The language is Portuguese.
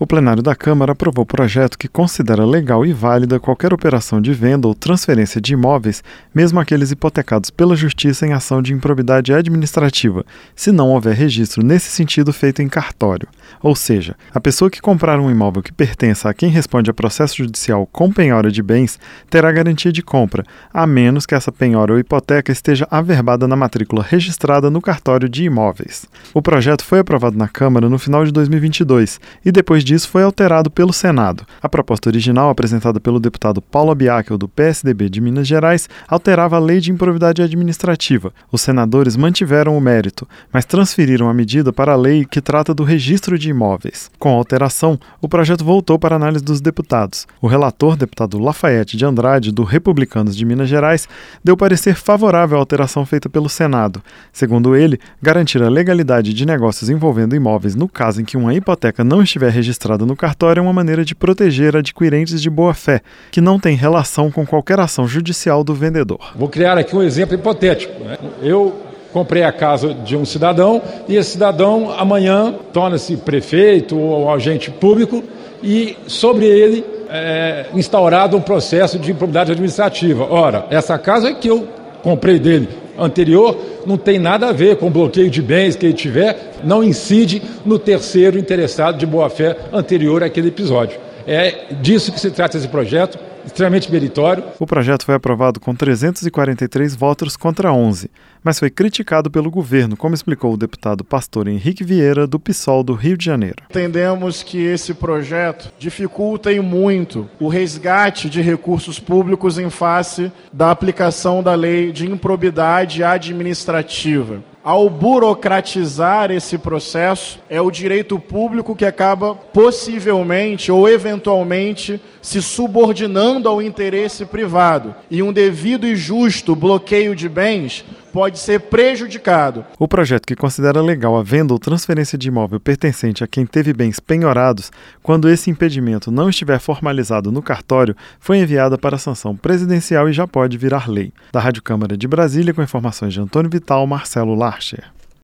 O plenário da Câmara aprovou o projeto que considera legal e válida qualquer operação de venda ou transferência de imóveis, mesmo aqueles hipotecados pela Justiça em ação de improbidade administrativa, se não houver registro nesse sentido feito em cartório. Ou seja, a pessoa que comprar um imóvel que pertença a quem responde a processo judicial com penhora de bens terá garantia de compra, a menos que essa penhora ou hipoteca esteja averbada na matrícula registrada no cartório de imóveis. O projeto foi aprovado na Câmara no final de 2022 e depois disso foi alterado pelo Senado. A proposta original, apresentada pelo deputado Paulo Biacchio, do PSDB de Minas Gerais, alterava a lei de improvidade administrativa. Os senadores mantiveram o mérito, mas transferiram a medida para a lei que trata do registro de imóveis. Com a alteração, o projeto voltou para análise dos deputados. O relator, deputado Lafayette de Andrade, do Republicanos de Minas Gerais, deu parecer favorável à alteração feita pelo Senado. Segundo ele, garantir a legalidade de negócios envolvendo imóveis no caso em que uma hipoteca não estiver registrada registrada no cartório é uma maneira de proteger adquirentes de boa-fé, que não tem relação com qualquer ação judicial do vendedor. Vou criar aqui um exemplo hipotético. Né? Eu comprei a casa de um cidadão e esse cidadão amanhã torna-se prefeito ou agente público e sobre ele é instaurado um processo de improbidade administrativa. Ora, essa casa é que eu comprei dele anterior não tem nada a ver com bloqueio de bens que ele tiver, não incide no terceiro interessado de boa-fé anterior àquele episódio. É disso que se trata esse projeto extremamente meritório. O projeto foi aprovado com 343 votos contra 11, mas foi criticado pelo governo, como explicou o deputado pastor Henrique Vieira, do PSOL do Rio de Janeiro. Entendemos que esse projeto dificulta e muito o resgate de recursos públicos em face da aplicação da lei de improbidade administrativa ao burocratizar esse processo, é o direito público que acaba possivelmente ou eventualmente se subordinando ao interesse privado. E um devido e justo bloqueio de bens pode ser prejudicado. O projeto que considera legal a venda ou transferência de imóvel pertencente a quem teve bens penhorados, quando esse impedimento não estiver formalizado no cartório, foi enviado para a sanção presidencial e já pode virar lei. Da Rádio Câmara de Brasília, com informações de Antônio Vital, Marcelo Larcher.